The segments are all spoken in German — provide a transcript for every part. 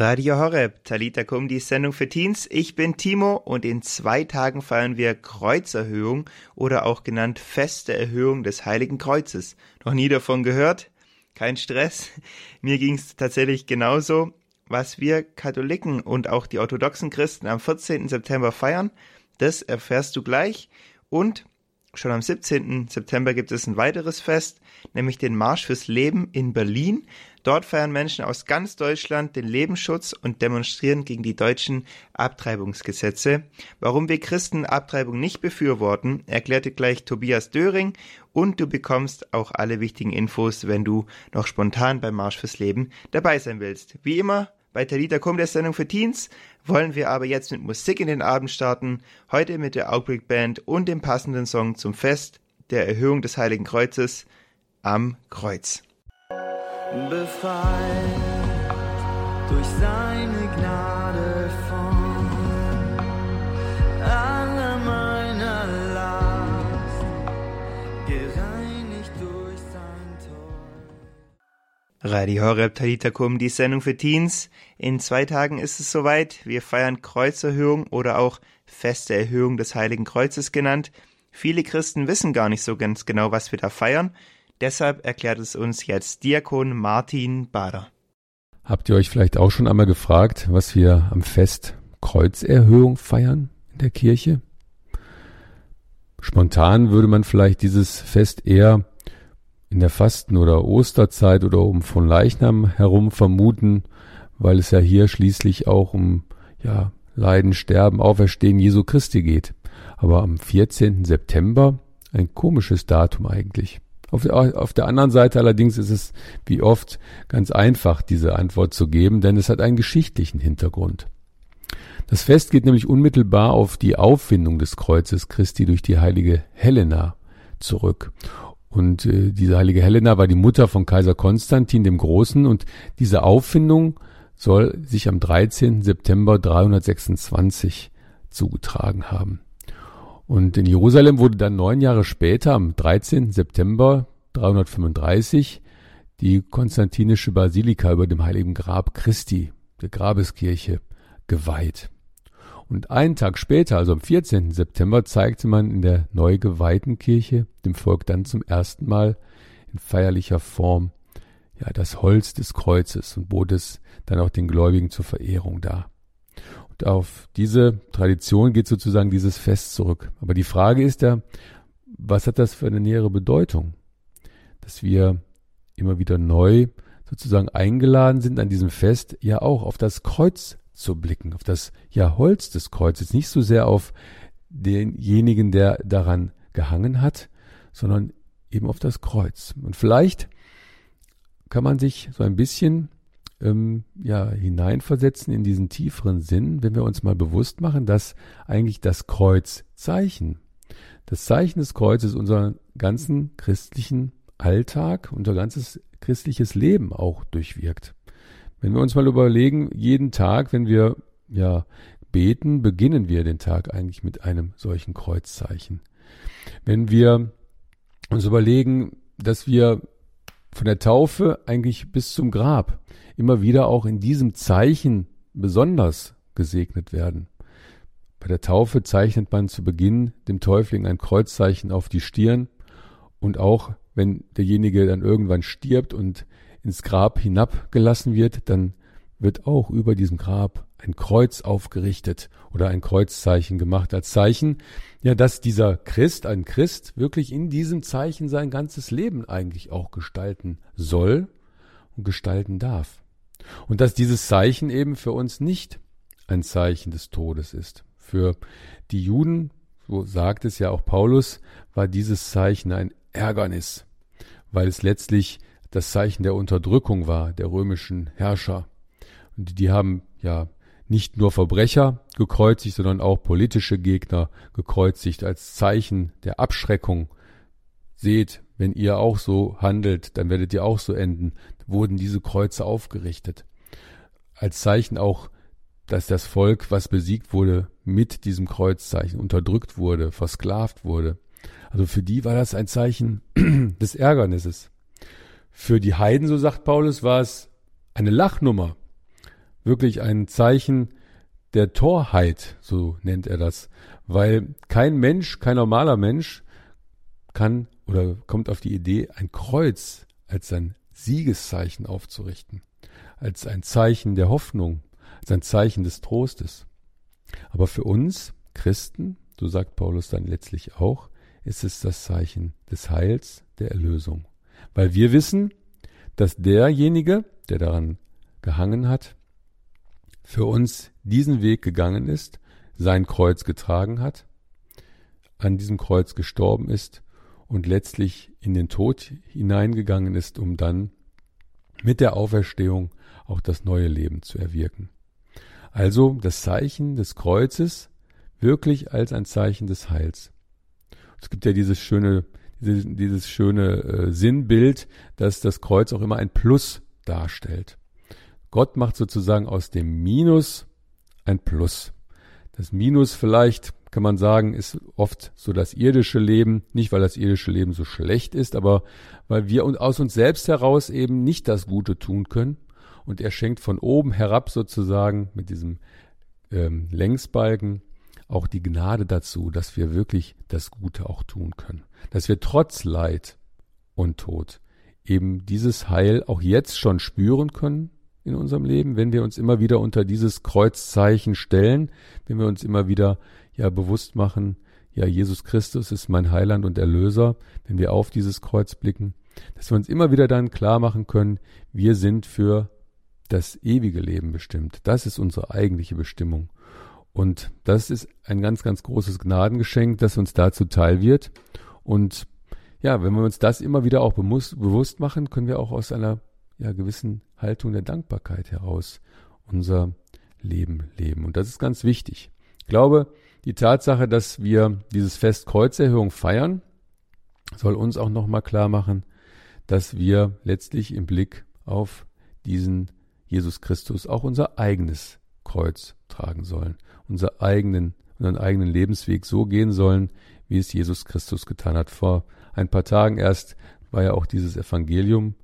Radio Horeb, Talita Kum, die Sendung für Teens. Ich bin Timo und in zwei Tagen feiern wir Kreuzerhöhung oder auch genannt feste Erhöhung des Heiligen Kreuzes. Noch nie davon gehört? Kein Stress. Mir ging es tatsächlich genauso. Was wir Katholiken und auch die orthodoxen Christen am 14. September feiern, das erfährst du gleich. Und Schon am 17. September gibt es ein weiteres Fest, nämlich den Marsch fürs Leben in Berlin. Dort feiern Menschen aus ganz Deutschland den Lebensschutz und demonstrieren gegen die deutschen Abtreibungsgesetze. Warum wir Christen Abtreibung nicht befürworten, erklärte gleich Tobias Döring und du bekommst auch alle wichtigen Infos, wenn du noch spontan beim Marsch fürs Leben dabei sein willst. Wie immer, bei Talita Kum der Sendung für Teens wollen wir aber jetzt mit Musik in den Abend starten, heute mit der Outbreak Band und dem passenden Song zum Fest der Erhöhung des Heiligen Kreuzes am Kreuz. Befreit durch seine Gnade Tor. Radio Horeb Talita Kum, die Sendung für Teens. In zwei Tagen ist es soweit. Wir feiern Kreuzerhöhung oder auch feste Erhöhung des Heiligen Kreuzes genannt. Viele Christen wissen gar nicht so ganz genau, was wir da feiern. Deshalb erklärt es uns jetzt Diakon Martin Bader. Habt ihr euch vielleicht auch schon einmal gefragt, was wir am Fest Kreuzerhöhung feiern in der Kirche? Spontan würde man vielleicht dieses Fest eher in der Fasten- oder Osterzeit oder um von Leichnam herum vermuten, weil es ja hier schließlich auch um ja, Leiden, Sterben, Auferstehen Jesu Christi geht. Aber am 14. September ein komisches Datum eigentlich. Auf der, auf der anderen Seite allerdings ist es wie oft ganz einfach, diese Antwort zu geben, denn es hat einen geschichtlichen Hintergrund. Das Fest geht nämlich unmittelbar auf die Auffindung des Kreuzes Christi durch die heilige Helena zurück. Und äh, diese heilige Helena war die Mutter von Kaiser Konstantin dem Großen und diese Auffindung soll sich am 13. September 326 zugetragen haben. Und in Jerusalem wurde dann neun Jahre später, am 13. September 335, die konstantinische Basilika über dem heiligen Grab Christi, der Grabeskirche, geweiht. Und einen Tag später, also am 14. September, zeigte man in der neu geweihten Kirche dem Volk dann zum ersten Mal in feierlicher Form ja, das Holz des Kreuzes und bot es dann auch den Gläubigen zur Verehrung dar. Und auf diese Tradition geht sozusagen dieses Fest zurück. Aber die Frage ist ja, was hat das für eine nähere Bedeutung? Dass wir immer wieder neu sozusagen eingeladen sind an diesem Fest, ja auch auf das Kreuz zu blicken, auf das ja Holz des Kreuzes, nicht so sehr auf denjenigen, der daran gehangen hat, sondern eben auf das Kreuz. Und vielleicht kann man sich so ein bisschen ähm, ja, hineinversetzen in diesen tieferen Sinn, wenn wir uns mal bewusst machen, dass eigentlich das Kreuzzeichen, das Zeichen des Kreuzes unseren ganzen christlichen Alltag, unser ganzes christliches Leben auch durchwirkt. Wenn wir uns mal überlegen, jeden Tag, wenn wir ja beten, beginnen wir den Tag eigentlich mit einem solchen Kreuzzeichen. Wenn wir uns überlegen, dass wir von der Taufe eigentlich bis zum Grab immer wieder auch in diesem Zeichen besonders gesegnet werden. Bei der Taufe zeichnet man zu Beginn dem Täufling ein Kreuzzeichen auf die Stirn und auch wenn derjenige dann irgendwann stirbt und ins Grab hinabgelassen wird, dann wird auch über diesem Grab ein Kreuz aufgerichtet oder ein Kreuzzeichen gemacht als Zeichen, ja, dass dieser Christ, ein Christ, wirklich in diesem Zeichen sein ganzes Leben eigentlich auch gestalten soll und gestalten darf. Und dass dieses Zeichen eben für uns nicht ein Zeichen des Todes ist. Für die Juden, so sagt es ja auch Paulus, war dieses Zeichen ein Ärgernis, weil es letztlich das Zeichen der Unterdrückung war, der römischen Herrscher. Und die haben ja nicht nur Verbrecher gekreuzigt, sondern auch politische Gegner gekreuzigt als Zeichen der Abschreckung. Seht, wenn ihr auch so handelt, dann werdet ihr auch so enden, wurden diese Kreuze aufgerichtet. Als Zeichen auch, dass das Volk, was besiegt wurde, mit diesem Kreuzzeichen unterdrückt wurde, versklavt wurde. Also für die war das ein Zeichen des Ärgernisses. Für die Heiden, so sagt Paulus, war es eine Lachnummer, wirklich ein Zeichen der Torheit, so nennt er das, weil kein Mensch, kein normaler Mensch kann oder kommt auf die Idee, ein Kreuz als sein Siegeszeichen aufzurichten, als ein Zeichen der Hoffnung, als ein Zeichen des Trostes. Aber für uns Christen, so sagt Paulus dann letztlich auch, ist es das Zeichen des Heils, der Erlösung. Weil wir wissen, dass derjenige, der daran gehangen hat, für uns diesen Weg gegangen ist, sein Kreuz getragen hat, an diesem Kreuz gestorben ist und letztlich in den Tod hineingegangen ist, um dann mit der Auferstehung auch das neue Leben zu erwirken. Also das Zeichen des Kreuzes wirklich als ein Zeichen des Heils. Es gibt ja dieses schöne, dieses, dieses schöne äh, Sinnbild, dass das Kreuz auch immer ein Plus darstellt. Gott macht sozusagen aus dem Minus ein Plus. Das Minus vielleicht kann man sagen, ist oft so das irdische Leben, nicht weil das irdische Leben so schlecht ist, aber weil wir aus uns selbst heraus eben nicht das Gute tun können. Und er schenkt von oben herab sozusagen mit diesem ähm, Längsbalken auch die Gnade dazu, dass wir wirklich das Gute auch tun können. Dass wir trotz Leid und Tod eben dieses Heil auch jetzt schon spüren können in unserem Leben, wenn wir uns immer wieder unter dieses Kreuzzeichen stellen, wenn wir uns immer wieder ja bewusst machen, ja, Jesus Christus ist mein Heiland und Erlöser, wenn wir auf dieses Kreuz blicken, dass wir uns immer wieder dann klar machen können, wir sind für das ewige Leben bestimmt. Das ist unsere eigentliche Bestimmung. Und das ist ein ganz, ganz großes Gnadengeschenk, das uns dazu teil wird. Und ja, wenn wir uns das immer wieder auch bewusst machen, können wir auch aus einer ja, gewissen Haltung der Dankbarkeit heraus unser Leben leben. Und das ist ganz wichtig. Ich glaube, die Tatsache, dass wir dieses Fest Kreuzerhöhung feiern, soll uns auch nochmal klar machen, dass wir letztlich im Blick auf diesen Jesus Christus auch unser eigenes Kreuz tragen sollen, unser eigenen, unseren eigenen Lebensweg so gehen sollen, wie es Jesus Christus getan hat. Vor ein paar Tagen erst war ja auch dieses Evangelium,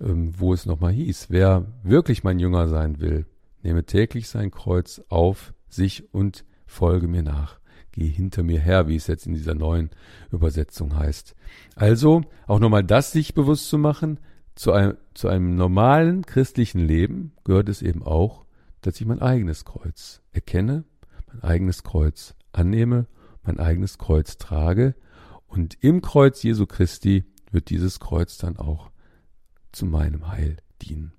ähm, wo es nochmal hieß, wer wirklich mein Jünger sein will, nehme täglich sein Kreuz auf sich und folge mir nach. Geh hinter mir her, wie es jetzt in dieser neuen Übersetzung heißt. Also auch nochmal das sich bewusst zu machen, zu einem, zu einem normalen christlichen Leben gehört es eben auch, dass ich mein eigenes Kreuz erkenne, mein eigenes Kreuz annehme, mein eigenes Kreuz trage. Und im Kreuz Jesu Christi wird dieses Kreuz dann auch zu meinem Heil dienen.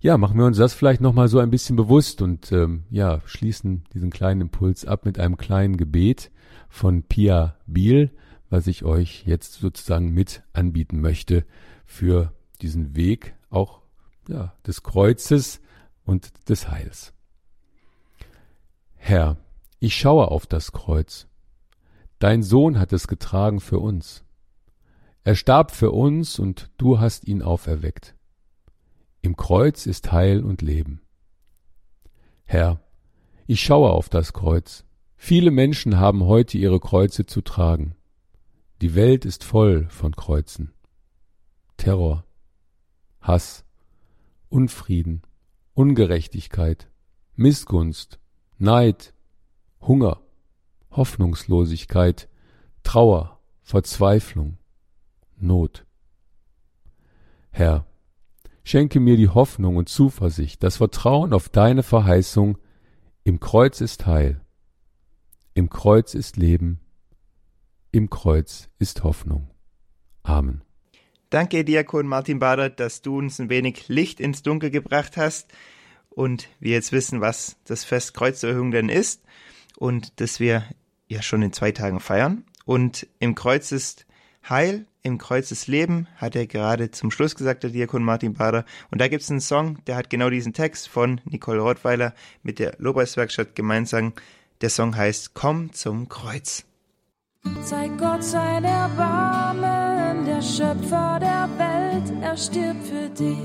Ja, machen wir uns das vielleicht nochmal so ein bisschen bewusst und ähm, ja, schließen diesen kleinen Impuls ab mit einem kleinen Gebet von Pia Biel, was ich euch jetzt sozusagen mit anbieten möchte für diesen Weg auch ja, des Kreuzes und des Heils. Herr, ich schaue auf das Kreuz. Dein Sohn hat es getragen für uns. Er starb für uns und du hast ihn auferweckt. Im Kreuz ist Heil und Leben. Herr, ich schaue auf das Kreuz. Viele Menschen haben heute ihre Kreuze zu tragen. Die Welt ist voll von Kreuzen. Terror, Hass, Unfrieden, Ungerechtigkeit, Missgunst, Neid, Hunger, Hoffnungslosigkeit, Trauer, Verzweiflung, Not. Herr, Schenke mir die Hoffnung und Zuversicht, das Vertrauen auf deine Verheißung, im Kreuz ist Heil, im Kreuz ist Leben, im Kreuz ist Hoffnung. Amen. Danke, Diakon Martin Bader, dass du uns ein wenig Licht ins Dunkel gebracht hast und wir jetzt wissen, was das Fest Kreuzerhöhung denn ist und dass wir ja schon in zwei Tagen feiern. Und im Kreuz ist Heil, im Kreuz des Leben, hat er gerade zum Schluss gesagt, der Diakon Martin Bader. Und da gibt es einen Song, der hat genau diesen Text von Nicole Rottweiler mit der Lobpreiswerkstatt gemeinsam. Der Song heißt Komm zum Kreuz. Zeig Gott sein Erbarmen, Schöpfer der Welt, er stirbt für dich.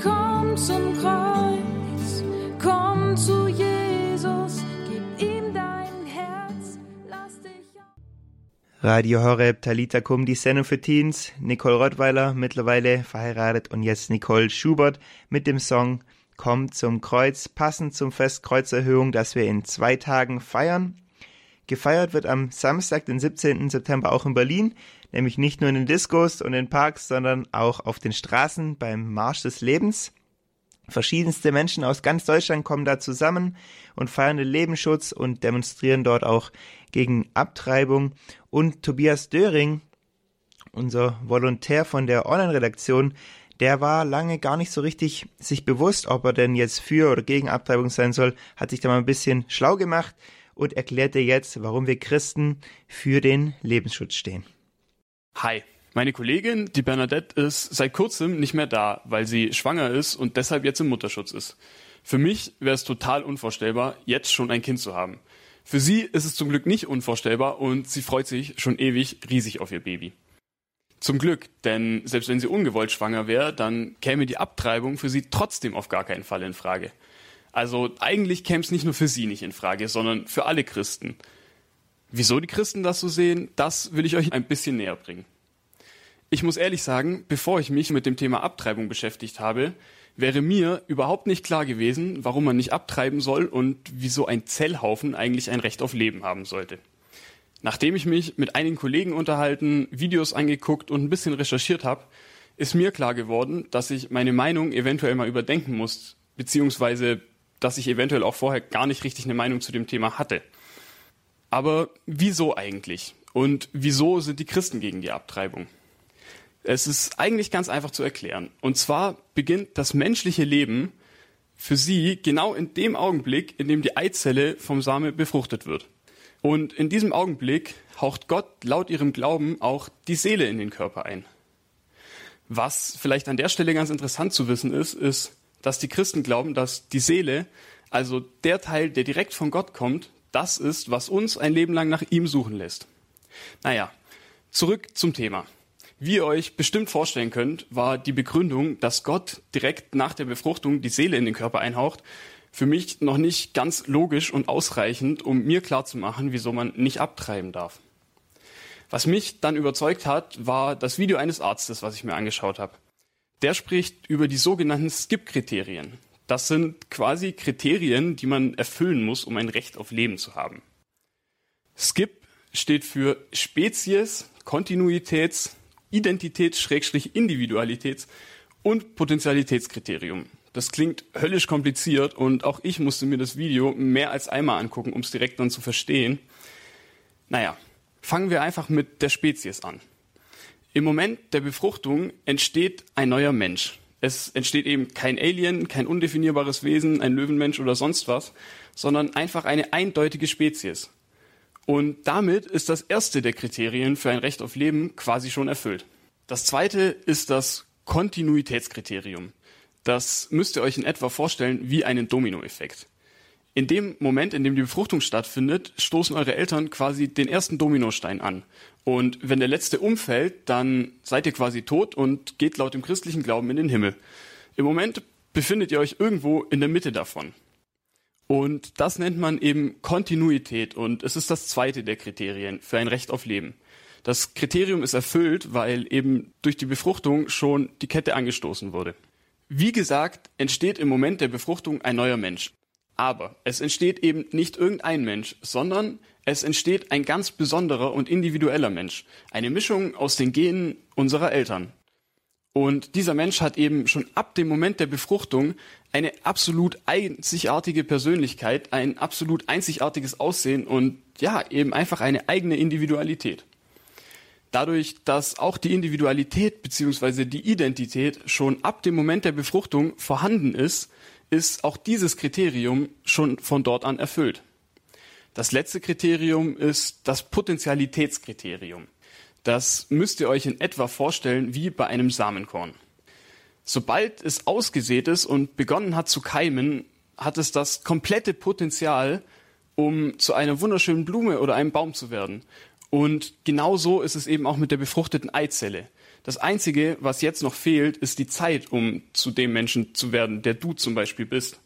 Komm zum Kreuz, komm zu Jesus, gib ihm dein Herz, lass dich. Radio Horeb, Talita Kum, die Sendung für Teens. Nicole Rottweiler, mittlerweile verheiratet und jetzt Nicole Schubert mit dem Song kommt zum Kreuz, passend zum Fest Kreuzerhöhung, das wir in zwei Tagen feiern. Gefeiert wird am Samstag, den 17. September auch in Berlin, nämlich nicht nur in den Diskos und in Parks, sondern auch auf den Straßen beim Marsch des Lebens. Verschiedenste Menschen aus ganz Deutschland kommen da zusammen und feiern den Lebensschutz und demonstrieren dort auch gegen Abtreibung. Und Tobias Döring, unser Volontär von der Online-Redaktion, der war lange gar nicht so richtig sich bewusst, ob er denn jetzt für oder gegen Abtreibung sein soll, hat sich da mal ein bisschen schlau gemacht und erklärte jetzt, warum wir Christen für den Lebensschutz stehen. Hi, meine Kollegin, die Bernadette, ist seit kurzem nicht mehr da, weil sie schwanger ist und deshalb jetzt im Mutterschutz ist. Für mich wäre es total unvorstellbar, jetzt schon ein Kind zu haben. Für sie ist es zum Glück nicht unvorstellbar und sie freut sich schon ewig riesig auf ihr Baby. Zum Glück, denn selbst wenn sie ungewollt schwanger wäre, dann käme die Abtreibung für sie trotzdem auf gar keinen Fall in Frage. Also eigentlich käme es nicht nur für sie nicht in Frage, sondern für alle Christen. Wieso die Christen das so sehen, das will ich euch ein bisschen näher bringen. Ich muss ehrlich sagen, bevor ich mich mit dem Thema Abtreibung beschäftigt habe, wäre mir überhaupt nicht klar gewesen, warum man nicht abtreiben soll und wieso ein Zellhaufen eigentlich ein Recht auf Leben haben sollte. Nachdem ich mich mit einigen Kollegen unterhalten, Videos angeguckt und ein bisschen recherchiert habe, ist mir klar geworden, dass ich meine Meinung eventuell mal überdenken muss, beziehungsweise dass ich eventuell auch vorher gar nicht richtig eine Meinung zu dem Thema hatte. Aber wieso eigentlich? Und wieso sind die Christen gegen die Abtreibung? Es ist eigentlich ganz einfach zu erklären. Und zwar beginnt das menschliche Leben für sie genau in dem Augenblick, in dem die Eizelle vom Same befruchtet wird. Und in diesem Augenblick haucht Gott laut ihrem Glauben auch die Seele in den Körper ein. Was vielleicht an der Stelle ganz interessant zu wissen ist, ist, dass die Christen glauben, dass die Seele, also der Teil, der direkt von Gott kommt, das ist, was uns ein Leben lang nach ihm suchen lässt. Naja, zurück zum Thema. Wie ihr euch bestimmt vorstellen könnt, war die Begründung, dass Gott direkt nach der Befruchtung die Seele in den Körper einhaucht, für mich noch nicht ganz logisch und ausreichend, um mir klarzumachen, wieso man nicht abtreiben darf. Was mich dann überzeugt hat, war das Video eines Arztes, was ich mir angeschaut habe. Der spricht über die sogenannten Skip-Kriterien. Das sind quasi Kriterien, die man erfüllen muss, um ein Recht auf Leben zu haben. Skip steht für Spezies, Kontinuitäts, Identitäts-, Individualitäts- und Potentialitätskriterium. Das klingt höllisch kompliziert und auch ich musste mir das Video mehr als einmal angucken, um es direkt dann zu verstehen. Naja, fangen wir einfach mit der Spezies an. Im Moment der Befruchtung entsteht ein neuer Mensch. Es entsteht eben kein Alien, kein undefinierbares Wesen, ein Löwenmensch oder sonst was, sondern einfach eine eindeutige Spezies. Und damit ist das erste der Kriterien für ein Recht auf Leben quasi schon erfüllt. Das zweite ist das Kontinuitätskriterium. Das müsst ihr euch in etwa vorstellen wie einen Dominoeffekt. In dem Moment, in dem die Befruchtung stattfindet, stoßen eure Eltern quasi den ersten Dominostein an. Und wenn der letzte umfällt, dann seid ihr quasi tot und geht laut dem christlichen Glauben in den Himmel. Im Moment befindet ihr euch irgendwo in der Mitte davon. Und das nennt man eben Kontinuität und es ist das zweite der Kriterien für ein Recht auf Leben. Das Kriterium ist erfüllt, weil eben durch die Befruchtung schon die Kette angestoßen wurde. Wie gesagt, entsteht im Moment der Befruchtung ein neuer Mensch. Aber es entsteht eben nicht irgendein Mensch, sondern es entsteht ein ganz besonderer und individueller Mensch. Eine Mischung aus den Genen unserer Eltern. Und dieser Mensch hat eben schon ab dem Moment der Befruchtung eine absolut einzigartige Persönlichkeit, ein absolut einzigartiges Aussehen und ja, eben einfach eine eigene Individualität. Dadurch, dass auch die Individualität bzw. die Identität schon ab dem Moment der Befruchtung vorhanden ist, ist auch dieses Kriterium schon von dort an erfüllt. Das letzte Kriterium ist das Potentialitätskriterium. Das müsst ihr euch in etwa vorstellen wie bei einem Samenkorn. Sobald es ausgesät ist und begonnen hat zu keimen, hat es das komplette Potenzial, um zu einer wunderschönen Blume oder einem Baum zu werden. Und genau so ist es eben auch mit der befruchteten Eizelle. Das Einzige, was jetzt noch fehlt, ist die Zeit, um zu dem Menschen zu werden, der du zum Beispiel bist.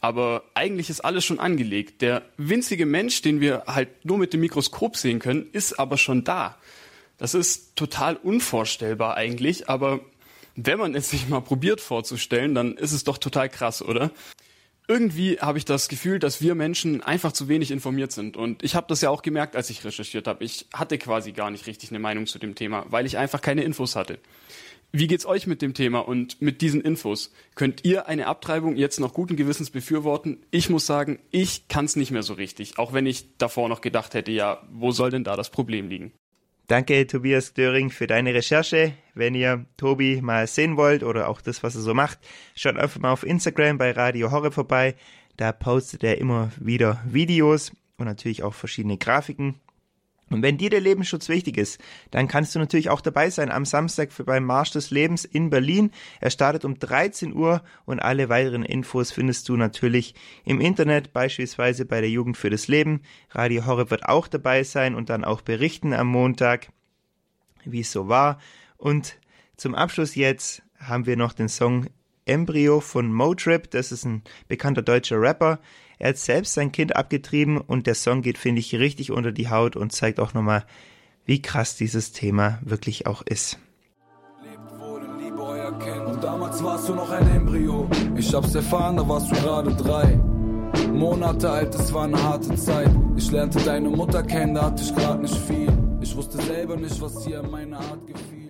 Aber eigentlich ist alles schon angelegt. Der winzige Mensch, den wir halt nur mit dem Mikroskop sehen können, ist aber schon da. Das ist total unvorstellbar eigentlich, aber wenn man es sich mal probiert vorzustellen, dann ist es doch total krass, oder? Irgendwie habe ich das Gefühl, dass wir Menschen einfach zu wenig informiert sind. Und ich habe das ja auch gemerkt, als ich recherchiert habe. Ich hatte quasi gar nicht richtig eine Meinung zu dem Thema, weil ich einfach keine Infos hatte. Wie geht's euch mit dem Thema und mit diesen Infos? Könnt ihr eine Abtreibung jetzt noch guten Gewissens befürworten? Ich muss sagen, ich kann's nicht mehr so richtig, auch wenn ich davor noch gedacht hätte, ja, wo soll denn da das Problem liegen? Danke, Tobias Döring, für deine Recherche. Wenn ihr Tobi mal sehen wollt oder auch das, was er so macht, schaut einfach mal auf Instagram bei Radio Horror vorbei. Da postet er immer wieder Videos und natürlich auch verschiedene Grafiken. Und wenn dir der Lebensschutz wichtig ist, dann kannst du natürlich auch dabei sein am Samstag für beim Marsch des Lebens in Berlin. Er startet um 13 Uhr und alle weiteren Infos findest du natürlich im Internet, beispielsweise bei der Jugend für das Leben. Radio Horror wird auch dabei sein und dann auch berichten am Montag, wie es so war. Und zum Abschluss jetzt haben wir noch den Song Embryo von Motrip. Das ist ein bekannter deutscher Rapper. Er hat selbst sein Kind abgetrieben und der Song geht, finde ich, richtig unter die Haut und zeigt auch nochmal, wie krass dieses Thema wirklich auch ist. Lebt wohl in Liebe, euer Kind. Und damals warst du noch ein Embryo. Ich hab's erfahren, da warst du gerade drei. Monate alt, es war eine harte Zeit. Ich lernte deine Mutter kennen, da hatte ich grad nicht viel. Ich wusste selber nicht, was dir in meiner Art gefiel.